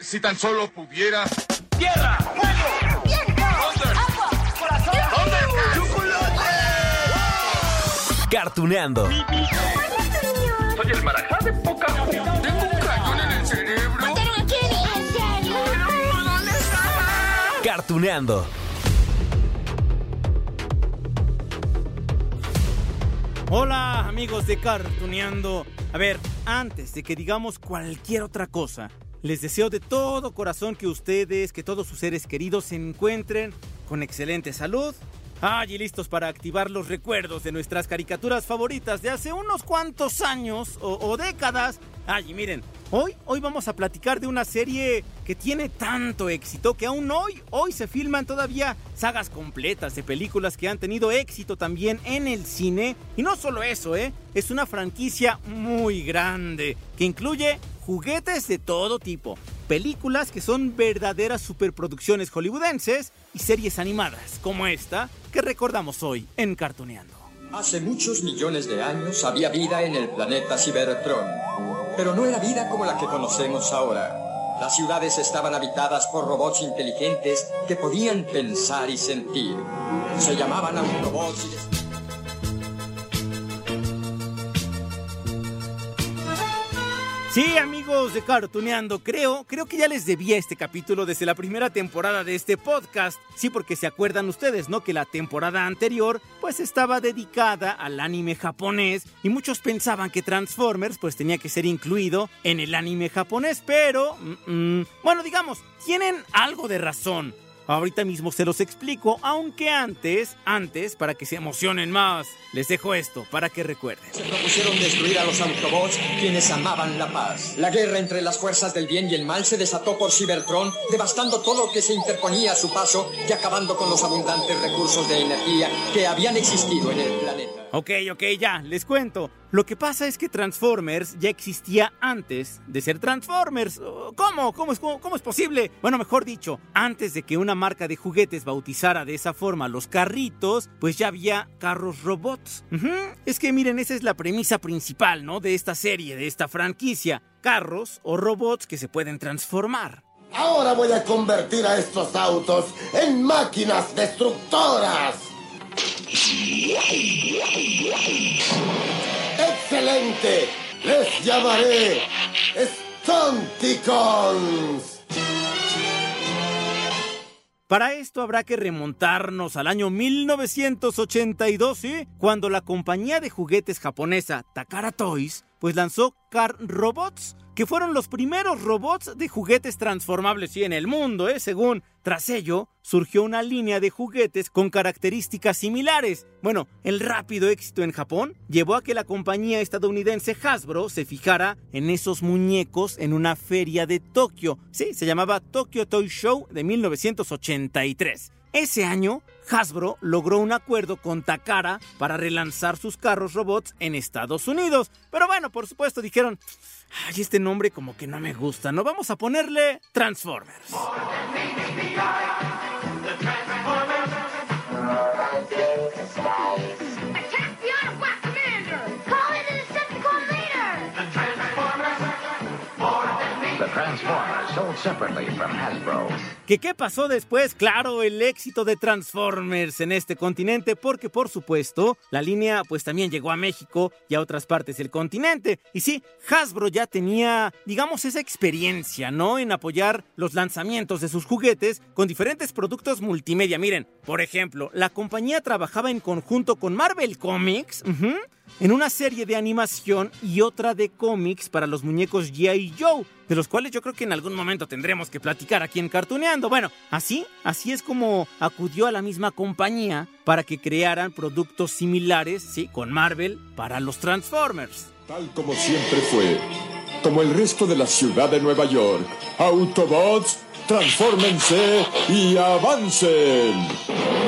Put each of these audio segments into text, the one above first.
Si tan solo pudiera. ¡Tierra! ¡Fuego! ¡Viento! ¡Agua! ¡Corazón! ¡Chocolate! Cartuneando. Soy el marajá de poca Tengo un cañón en el cerebro. ¿Mataron a Kenny? ¿En serio? ¿Dónde está? Cartuneando. Hola amigos de Cartuneando. A ver, antes de que digamos cualquier otra cosa, les deseo de todo corazón que ustedes, que todos sus seres queridos se encuentren con excelente salud. Ah, y listos para activar los recuerdos de nuestras caricaturas favoritas de hace unos cuantos años o, décadas. Ay, y miren, hoy, hoy vamos a platicar de una serie que tiene tanto éxito que aún hoy, hoy se filman todavía sagas completas de películas que han tenido éxito también en el cine. Y no solo eso, ¿eh? Es una franquicia muy grande que incluye juguetes de todo tipo, películas que son verdaderas superproducciones hollywoodenses y series animadas como esta que recordamos hoy en Cartuneando. Hace muchos millones de años había vida en el planeta Cybertron, pero no era vida como la que conocemos ahora. Las ciudades estaban habitadas por robots inteligentes que podían pensar y sentir. Se llamaban Autobots y... Sí, amigos de Cartuneando, creo, creo que ya les debía este capítulo desde la primera temporada de este podcast. Sí, porque se acuerdan ustedes, ¿no? Que la temporada anterior, pues estaba dedicada al anime japonés y muchos pensaban que Transformers, pues tenía que ser incluido en el anime japonés, pero, mm, mm, bueno, digamos, tienen algo de razón. Ahorita mismo se los explico, aunque antes, antes, para que se emocionen más, les dejo esto para que recuerden. Se propusieron destruir a los Autobots, quienes amaban la paz. La guerra entre las fuerzas del bien y el mal se desató por Cybertron, devastando todo lo que se interponía a su paso y acabando con los abundantes recursos de energía que habían existido en el planeta. Ok, ok, ya, les cuento. Lo que pasa es que Transformers ya existía antes de ser Transformers. Oh, ¿Cómo? ¿Cómo es, cómo, es posible? Bueno, mejor dicho, antes de que una marca de juguetes bautizara de esa forma los carritos, pues ya había carros robots. Es que miren, esa es la premisa principal, ¿no? De esta serie, de esta franquicia. Carros o robots que se pueden transformar. Ahora voy a convertir a estos autos en máquinas destructoras. ¡Excelente! Les llamaré Stunticons. Para esto habrá que remontarnos al año 1982, ¿sí? Cuando la compañía de juguetes japonesa Takara Toys pues lanzó Car Robots, que fueron los primeros robots de juguetes transformables sí, en el mundo, ¿eh? Según tras ello surgió una línea de juguetes con características similares. Bueno, el rápido éxito en Japón llevó a que la compañía estadounidense Hasbro se fijara en esos muñecos en una feria de Tokio. Sí, se llamaba Tokyo Toy Show de 1983. Ese año, Hasbro logró un acuerdo con Takara para relanzar sus carros robots en Estados Unidos. Pero bueno, por supuesto dijeron, ay, este nombre como que no me gusta, ¿no? Vamos a ponerle Transformers. Transformers, sold separately from Hasbro. ¿Que qué pasó después? Claro, el éxito de Transformers en este continente, porque por supuesto, la línea pues también llegó a México y a otras partes del continente. Y sí, Hasbro ya tenía, digamos, esa experiencia, ¿no? En apoyar los lanzamientos de sus juguetes con diferentes productos multimedia. Miren, por ejemplo, la compañía trabajaba en conjunto con Marvel Comics, en una serie de animación y otra de cómics para los muñecos G.I. Joe, de los cuales yo creo que en algún momento tendremos que platicar aquí en Cartuneando. Bueno, así, así es como acudió a la misma compañía para que crearan productos similares, sí, con Marvel para los Transformers. Tal como siempre fue, como el resto de la ciudad de Nueva York, Autobots, transfórmense y avancen.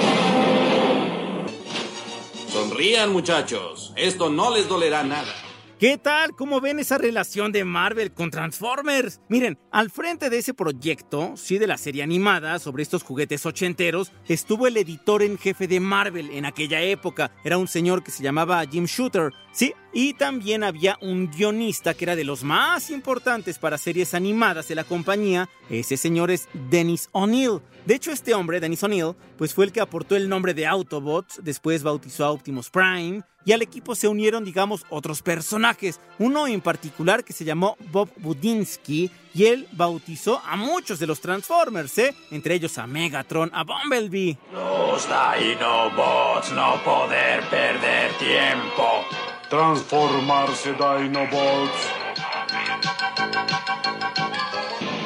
Sonrían, muchachos. Esto no les dolerá nada. ¿Qué tal? ¿Cómo ven esa relación de Marvel con Transformers? Miren, al frente de ese proyecto, sí, de la serie animada sobre estos juguetes ochenteros, estuvo el editor en jefe de Marvel en aquella época. Era un señor que se llamaba Jim Shooter. Sí, y también había un guionista que era de los más importantes para series animadas de la compañía. Ese señor es Dennis O'Neill. De hecho, este hombre, Dennis O'Neill, pues fue el que aportó el nombre de Autobots, después bautizó a Optimus Prime, y al equipo se unieron, digamos, otros personajes. Uno en particular que se llamó Bob Budinsky, y él bautizó a muchos de los Transformers, ¿eh? Entre ellos a Megatron, a Bumblebee. Los Dinobots, no poder perder tiempo. Transformarse Dinobots.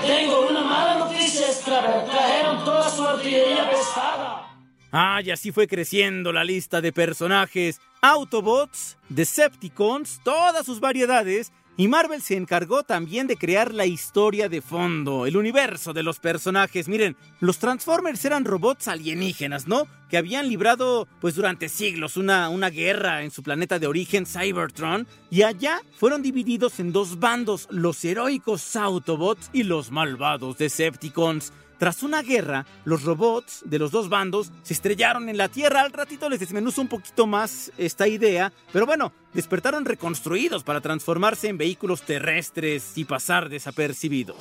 Tengo una mala noticia, Straver. Trajeron toda su artillería pesada. Ah, y así fue creciendo la lista de personajes. Autobots, Decepticons, todas sus variedades, y Marvel se encargó también de crear la historia de fondo, el universo de los personajes. Miren, los Transformers eran robots alienígenas, ¿no? Que habían librado, pues durante siglos, una, una guerra en su planeta de origen, Cybertron, y allá fueron divididos en dos bandos, los heroicos Autobots y los malvados Decepticons. Tras una guerra, los robots de los dos bandos se estrellaron en la Tierra. Al ratito les desmenuzo un poquito más esta idea, pero bueno, despertaron reconstruidos para transformarse en vehículos terrestres y pasar desapercibidos.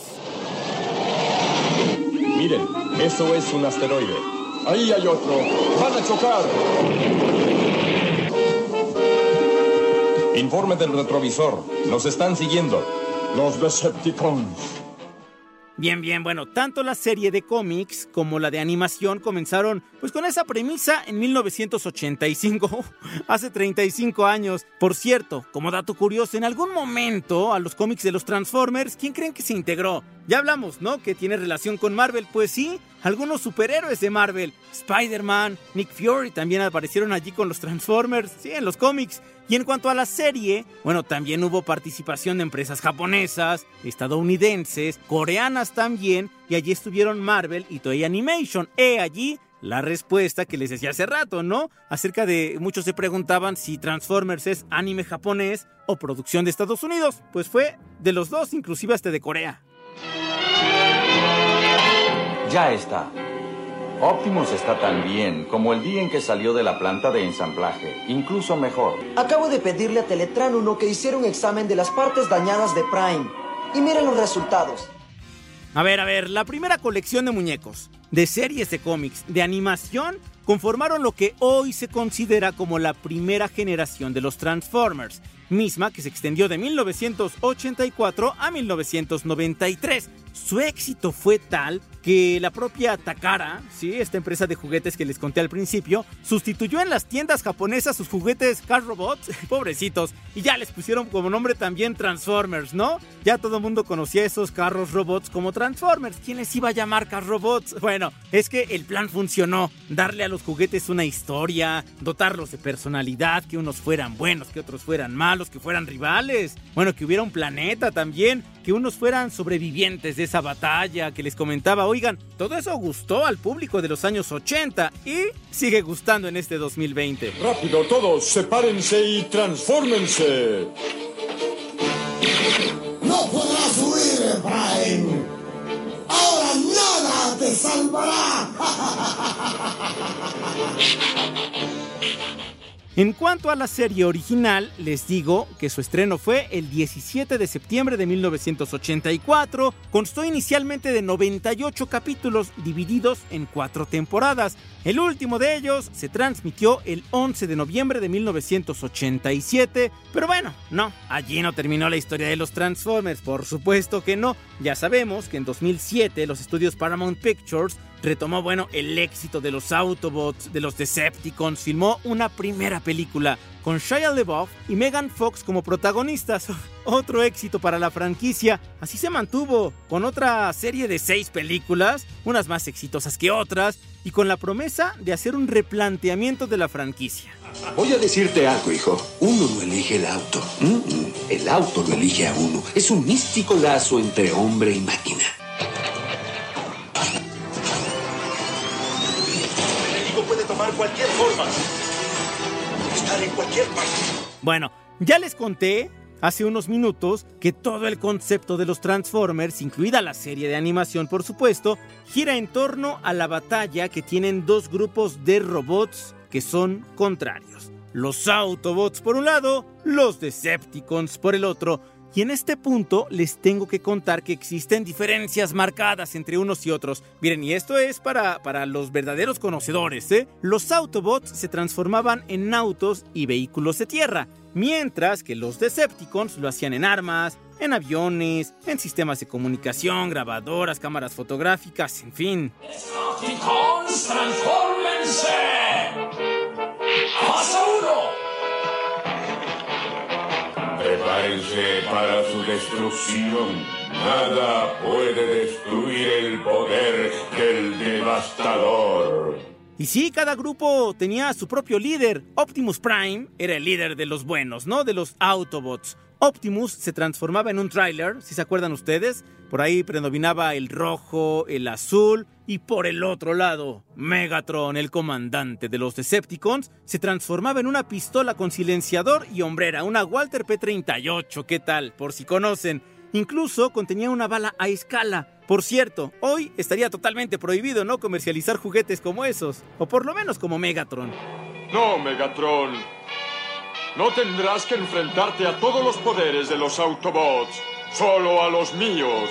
Miren, eso es un asteroide. Ahí hay otro. ¡Van a chocar! Informe del retrovisor. Nos están siguiendo. Los Decepticons. Bien, bien, bueno, tanto la serie de cómics como la de animación comenzaron pues con esa premisa en 1985, hace 35 años. Por cierto, como dato curioso, en algún momento a los cómics de los Transformers, ¿quién creen que se integró? Ya hablamos, ¿no? Que tiene relación con Marvel, pues sí, algunos superhéroes de Marvel, Spider-Man, Nick Fury también aparecieron allí con los Transformers, sí, en los cómics. Y en cuanto a la serie, bueno, también hubo participación de empresas japonesas, estadounidenses, coreanas también, y allí estuvieron Marvel y Toei Animation. He allí la respuesta que les decía hace rato, ¿no? Acerca de muchos se preguntaban si Transformers es anime japonés o producción de Estados Unidos. Pues fue de los dos, inclusive hasta de Corea. Ya está. Optimus está tan bien como el día en que salió de la planta de ensamblaje, incluso mejor. Acabo de pedirle a Teletran uno que hiciera un examen de las partes dañadas de Prime. Y miren los resultados. A ver, a ver, la primera colección de muñecos, de series de cómics, de animación, conformaron lo que hoy se considera como la primera generación de los Transformers, misma que se extendió de 1984 a 1993. Su éxito fue tal que la propia Takara, ¿sí? esta empresa de juguetes que les conté al principio, sustituyó en las tiendas japonesas sus juguetes Car Robots, pobrecitos, y ya les pusieron como nombre también Transformers, ¿no? Ya todo el mundo conocía esos carros robots como Transformers. ¿Quién les iba a llamar Car Robots? Bueno, es que el plan funcionó. Darle a los juguetes una historia, dotarlos de personalidad, que unos fueran buenos, que otros fueran malos, que fueran rivales. Bueno, que hubiera un planeta también, que unos fueran sobrevivientes de esa batalla que les comentaba. Oigan, todo eso gustó al público de los años 80 y sigue gustando en este 2020. Rápido, todos, sepárense y transfórmense. No podrás huir, Prime. Ahora nada te salvará. En cuanto a la serie original, les digo que su estreno fue el 17 de septiembre de 1984. Constó inicialmente de 98 capítulos divididos en cuatro temporadas. El último de ellos se transmitió el 11 de noviembre de 1987. Pero bueno, no, allí no terminó la historia de los Transformers, por supuesto que no. Ya sabemos que en 2007 los estudios Paramount Pictures retomó, bueno, el éxito de los Autobots, de los Decepticons, filmó una primera película con Shia LaBeouf y Megan Fox como protagonistas. Otro éxito para la franquicia. Así se mantuvo, con otra serie de seis películas, unas más exitosas que otras, y con la promesa de hacer un replanteamiento de la franquicia. Voy a decirte algo, hijo. Uno no elige el auto. El auto lo elige a uno. Es un místico lazo entre hombre y máquina. Estar en cualquier parte. Bueno, ya les conté hace unos minutos que todo el concepto de los Transformers, incluida la serie de animación por supuesto, gira en torno a la batalla que tienen dos grupos de robots que son contrarios. los Autobots por un lado, los Decepticons por el otro. Y en este punto les tengo que contar que existen diferencias marcadas entre unos y otros. Miren, y esto es para, para los verdaderos conocedores, ¿eh? Los Autobots se transformaban en autos y vehículos de tierra, mientras que los Decepticons lo hacían en armas, en aviones, en sistemas de comunicación, grabadoras, cámaras fotográficas, en fin. ¡Decepticons, transfórmense! ¡Fase uno! Prepárense para su destrucción. Nada puede destruir el poder del devastador. Y sí, cada grupo tenía su propio líder. Optimus Prime era el líder de los buenos, ¿no? De los Autobots. Optimus se transformaba en un trailer, si se acuerdan ustedes. Por ahí predominaba el rojo, el azul y por el otro lado, Megatron, el comandante de los Decepticons, se transformaba en una pistola con silenciador y hombrera, una Walter P-38, ¿qué tal? Por si conocen. Incluso contenía una bala a escala. Por cierto, hoy estaría totalmente prohibido no comercializar juguetes como esos, o por lo menos como Megatron. No, Megatron. No tendrás que enfrentarte a todos los poderes de los Autobots, solo a los míos.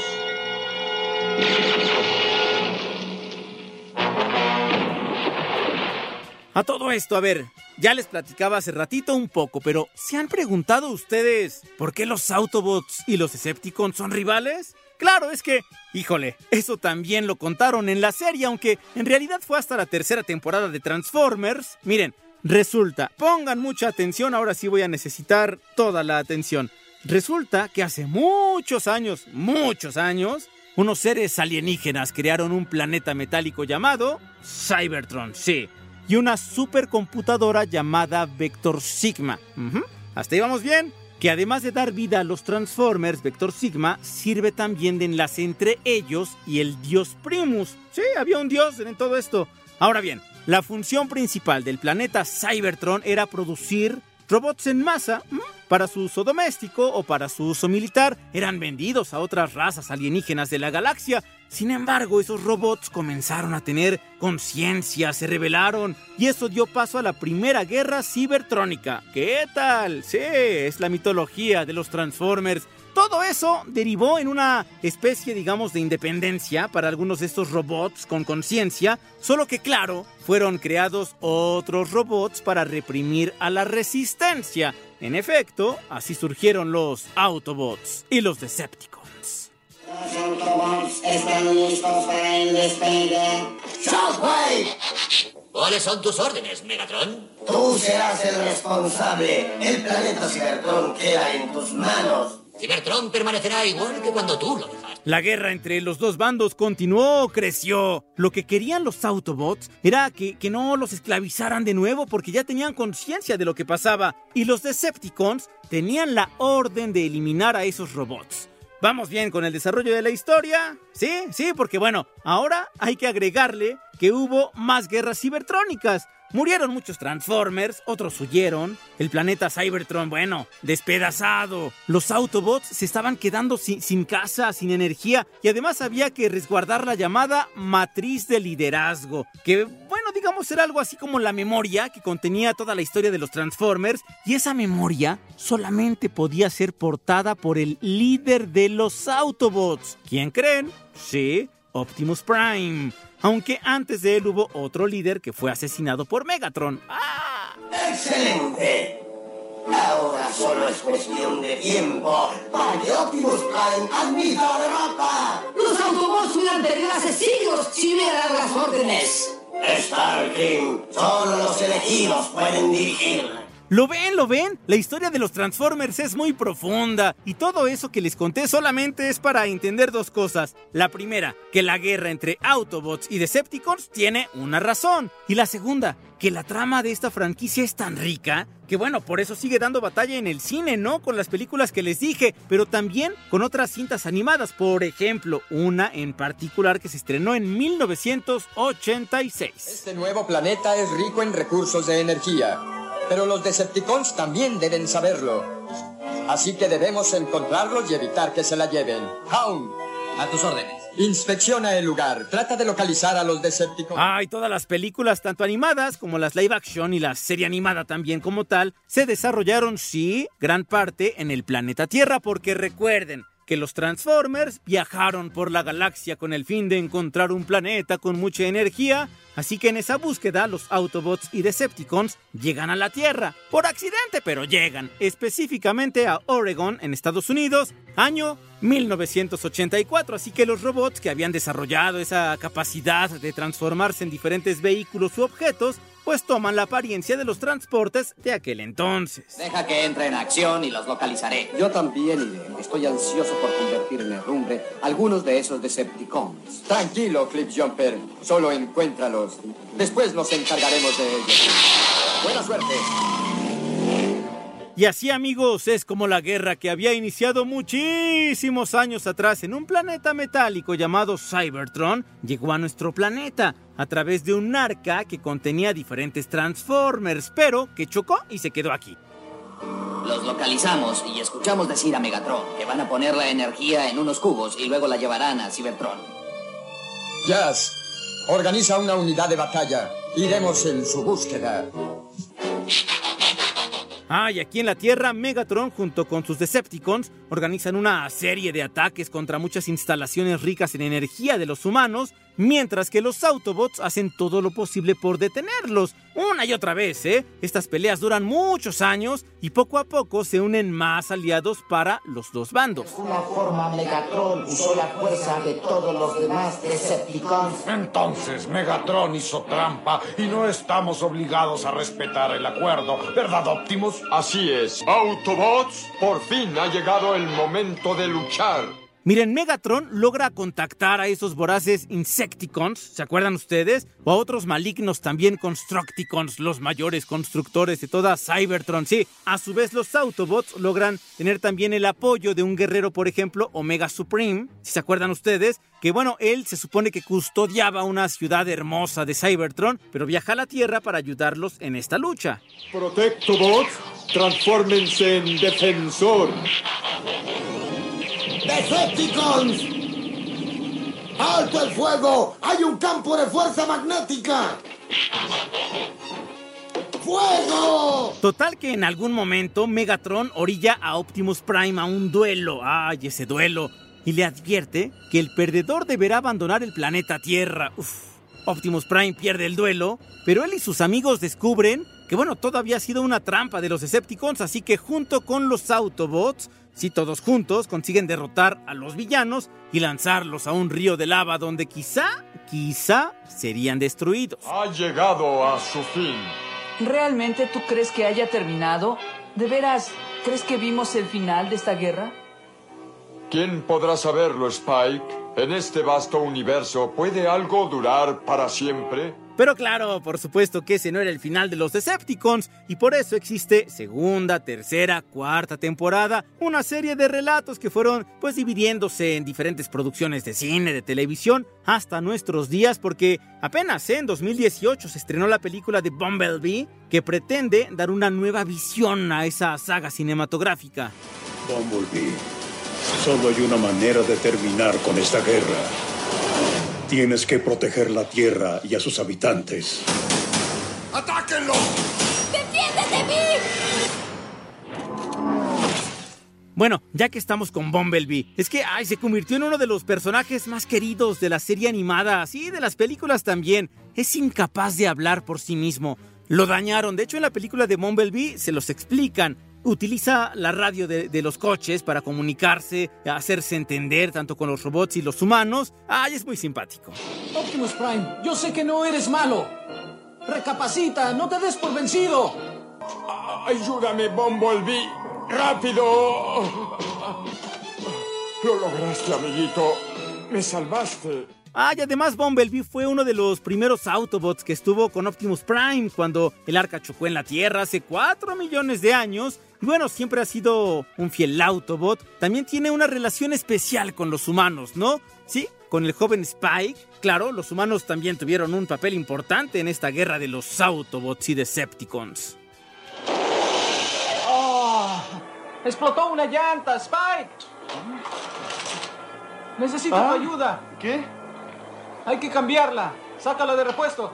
A todo esto, a ver, ya les platicaba hace ratito un poco, pero ¿se han preguntado ustedes por qué los Autobots y los Decepticons son rivales? Claro, es que, híjole, eso también lo contaron en la serie, aunque en realidad fue hasta la tercera temporada de Transformers. Miren, resulta, pongan mucha atención, ahora sí voy a necesitar toda la atención. Resulta que hace muchos años, muchos años, unos seres alienígenas crearon un planeta metálico llamado Cybertron, sí, y una supercomputadora llamada Vector Sigma. Hasta ahí bien. Que además de dar vida a los Transformers, Vector Sigma sirve también de enlace entre ellos y el dios Primus. Sí, había un dios en todo esto. Ahora bien, la función principal del planeta Cybertron era producir robots en masa ¿m? para su uso doméstico o para su uso militar. Eran vendidos a otras razas alienígenas de la galaxia. Sin embargo, esos robots comenzaron a tener conciencia, se rebelaron y eso dio paso a la primera guerra cibertrónica. ¿Qué tal? Sí, es la mitología de los Transformers. Todo eso derivó en una especie, digamos, de independencia para algunos de estos robots con conciencia, solo que claro, fueron creados otros robots para reprimir a la resistencia. En efecto, así surgieron los Autobots y los Decepticons. Los Autobots están listos para el despegue. ¡Shockwave! ¿Cuáles son tus órdenes, Megatron? Tú serás el responsable. El planeta Cybertron queda en tus manos. Permanecerá igual que cuando tú lo dejaste. La guerra entre los dos bandos continuó, creció. Lo que querían los Autobots era que, que no los esclavizaran de nuevo porque ya tenían conciencia de lo que pasaba. Y los Decepticons tenían la orden de eliminar a esos robots. ¿Vamos bien con el desarrollo de la historia? Sí, sí, porque bueno, ahora hay que agregarle que hubo más guerras cibertrónicas. Murieron muchos Transformers, otros huyeron. El planeta Cybertron, bueno, despedazado. Los Autobots se estaban quedando sin, sin, casa, sin energía. Y además había que resguardar la llamada matriz de liderazgo. Que, bueno, digamos, era algo así como la memoria que contenía toda la historia de los Transformers. Y esa memoria solamente podía ser portada por el líder de los Autobots. ¿Quién creen? Sí, Optimus Prime aunque antes de él hubo otro líder que fue asesinado por Megatron. ¡Ah! ¡Excelente! Ahora solo es cuestión de tiempo para que Optimus Prime admita la derrota. Los Autobots hubieran perdido hace siglos si hubieran dado las órdenes. Starking, solo los elegidos pueden dirigir. ¿Lo ven? ¿Lo ven? La historia de los Transformers es muy profunda y todo eso que les conté solamente es para entender dos cosas. La primera, que la guerra entre Autobots y Decepticons tiene una razón. Y la segunda, que la trama de esta franquicia es tan rica que bueno, por eso sigue dando batalla en el cine, ¿no? Con las películas que les dije, pero también con otras cintas animadas. Por ejemplo, una en particular que se estrenó en 1986. Este nuevo planeta es rico en recursos de energía. Pero los Decepticons también deben saberlo. Así que debemos encontrarlos y evitar que se la lleven. Hound. A tus órdenes. Inspecciona el lugar. Trata de localizar a los Decepticons. Ay, todas las películas, tanto animadas como las live action y la serie animada también como tal, se desarrollaron, sí, gran parte en el planeta Tierra, porque recuerden, que los Transformers viajaron por la galaxia con el fin de encontrar un planeta con mucha energía, así que en esa búsqueda los Autobots y Decepticons llegan a la Tierra, por accidente pero llegan, específicamente a Oregon en Estados Unidos, año 1984, así que los robots que habían desarrollado esa capacidad de transformarse en diferentes vehículos u objetos pues toman la apariencia de los transportes de aquel entonces. Deja que entre en acción y los localizaré. Yo también iré. Estoy ansioso por convertir en herrumbre algunos de esos Decepticons. Tranquilo, Clip Jumper. Solo encuéntralos. Después nos encargaremos de ellos. Buena suerte. Y así amigos es como la guerra que había iniciado muchísimos años atrás en un planeta metálico llamado Cybertron llegó a nuestro planeta a través de un arca que contenía diferentes Transformers, pero que chocó y se quedó aquí. Los localizamos y escuchamos decir a Megatron que van a poner la energía en unos cubos y luego la llevarán a Cybertron. Jazz, organiza una unidad de batalla. Iremos en su búsqueda. Ah, y aquí en la Tierra, Megatron junto con sus Decepticons organizan una serie de ataques contra muchas instalaciones ricas en energía de los humanos mientras que los Autobots hacen todo lo posible por detenerlos. Una y otra vez, ¿eh? Estas peleas duran muchos años y poco a poco se unen más aliados para los dos bandos. De una forma, Megatron usó la fuerza de todos los demás Decepticons. Entonces, Megatron hizo trampa y no estamos obligados a respetar el acuerdo, ¿verdad, Optimus? Así es. Autobots, por fin ha llegado el momento de luchar. Miren, Megatron logra contactar a esos voraces Insecticons, ¿se acuerdan ustedes? O a otros malignos también Constructicons, los mayores constructores de toda Cybertron. Sí, a su vez los Autobots logran tener también el apoyo de un guerrero, por ejemplo, Omega Supreme, si se acuerdan ustedes, que bueno, él se supone que custodiaba una ciudad hermosa de Cybertron, pero viaja a la Tierra para ayudarlos en esta lucha. Protectobots, transfórmense en defensor. ¡Decepticons! ¡Alto el fuego! ¡Hay un campo de fuerza magnética! ¡Fuego! Total que en algún momento Megatron orilla a Optimus Prime a un duelo. ¡Ay, ese duelo! Y le advierte que el perdedor deberá abandonar el planeta Tierra. Uf. Optimus Prime pierde el duelo, pero él y sus amigos descubren que bueno, todo había sido una trampa de los Decepticons, así que junto con los Autobots, si todos juntos consiguen derrotar a los villanos y lanzarlos a un río de lava donde quizá, quizá serían destruidos. Ha llegado a su fin. ¿Realmente tú crees que haya terminado? ¿De veras crees que vimos el final de esta guerra? ¿Quién podrá saberlo, Spike? En este vasto universo, ¿puede algo durar para siempre? Pero claro, por supuesto que ese no era el final de los Decepticons y por eso existe segunda, tercera, cuarta temporada, una serie de relatos que fueron pues dividiéndose en diferentes producciones de cine, de televisión, hasta nuestros días porque apenas en 2018 se estrenó la película de Bumblebee que pretende dar una nueva visión a esa saga cinematográfica. Bumblebee, solo hay una manera de terminar con esta guerra. Tienes que proteger la Tierra y a sus habitantes. ¡Atáquenlo! ¡Defiéndete de mí! Bueno, ya que estamos con Bumblebee, es que ay, se convirtió en uno de los personajes más queridos de la serie animada, así de las películas también. Es incapaz de hablar por sí mismo. Lo dañaron, de hecho en la película de Bumblebee se los explican. Utiliza la radio de, de, los coches para comunicarse, hacerse entender tanto con los robots y los humanos. ¡Ay, es muy simpático! Optimus Prime, yo sé que no eres malo. Recapacita, no te des por vencido. Ayúdame, Bumblebee. ¡Rápido! Lo lograste, amiguito. Me salvaste. Ah, y además Bumblebee fue uno de los primeros Autobots que estuvo con Optimus Prime cuando el arca chocó en la Tierra hace 4 millones de años. Y bueno, siempre ha sido un fiel Autobot. También tiene una relación especial con los humanos, ¿no? Sí, con el joven Spike. Claro, los humanos también tuvieron un papel importante en esta guerra de los Autobots y Decepticons. Oh, explotó una llanta, Spike. Necesito ¿Ah? tu ayuda. ¿Qué? Hay que cambiarla. Sácala de repuesto.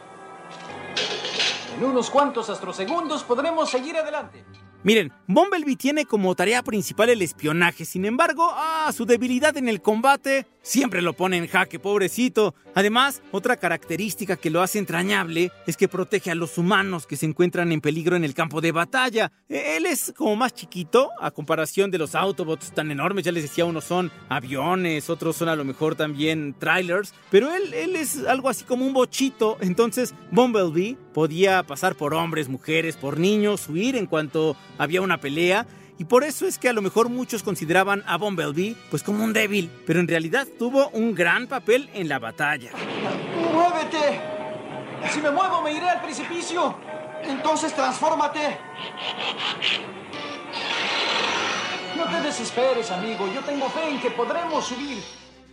En unos cuantos astrosegundos podremos seguir adelante. Miren, Bumblebee tiene como tarea principal el espionaje, sin embargo, ah, su debilidad en el combate siempre lo pone en jaque, pobrecito. Además, otra característica que lo hace entrañable es que protege a los humanos que se encuentran en peligro en el campo de batalla. E, él es como más chiquito a comparación de los Autobots tan enormes, ya les decía, unos son aviones, otros son a lo mejor también trailers, pero él, él es algo así como un bochito, entonces Bumblebee podía pasar por hombres, mujeres, por niños, huir en cuanto había una pelea. Y por eso es que a lo mejor muchos consideraban a Bumblebee pues como un débil, pero en realidad tuvo un gran papel en la batalla. ¡Muévete! Si me muevo me iré al precipicio. Entonces transfórmate. No te desesperes, amigo. Yo tengo fe en que podremos subir.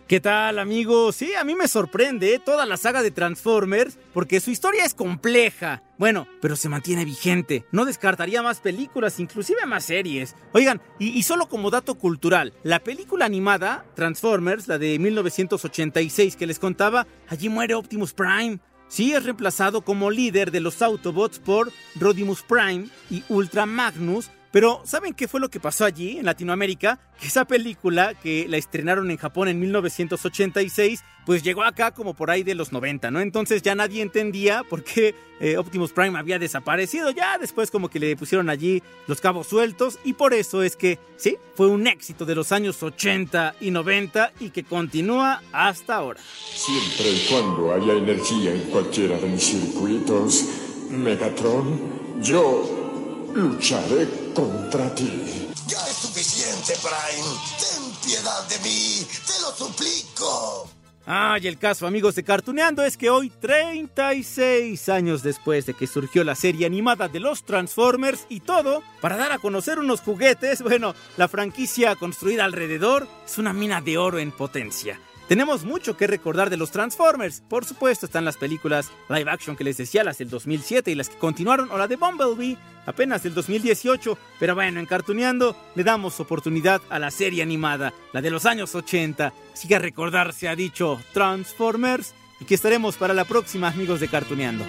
¿Qué tal amigos? Sí, a mí me sorprende toda la saga de Transformers porque su historia es compleja. Bueno, pero se mantiene vigente. No descartaría más películas, inclusive más series. Oigan, y, solo como dato cultural, la película animada Transformers, la de 1986 que les contaba, allí muere Optimus Prime. Sí, es reemplazado como líder de los Autobots por Rodimus Prime y Ultra Magnus, pero, ¿saben qué fue lo que pasó allí en Latinoamérica? Que esa película, que la estrenaron en Japón en 1986, pues llegó acá como por ahí de los 90, ¿no? Entonces ya nadie entendía por qué eh, Optimus Prime había desaparecido. Ya después como que le pusieron allí los cabos sueltos y por eso es que, sí, fue un éxito de los años 80 y 90 y que continúa hasta ahora. Siempre y cuando haya energía en cualquiera de mis circuitos, Megatron, yo lucharé contra ti. Ya es suficiente, Prime. Ten piedad de mí. Te lo suplico. Ah, y el caso, amigos de Cartuneando, es que hoy, 36 años después de que surgió la serie animada de los Transformers y todo, para dar a conocer unos juguetes, bueno, la franquicia construida alrededor es una mina de oro en potencia. Tenemos mucho que recordar de los Transformers. Por supuesto están las películas live action que les decía, las del 2007 y las que continuaron, o la de Bumblebee, apenas del 2018. Pero bueno, en Cartuneando le damos oportunidad a la serie animada, la de los años 80. Así que a recordar se ha dicho Transformers. Y que estaremos para la próxima, amigos de Cartuneando.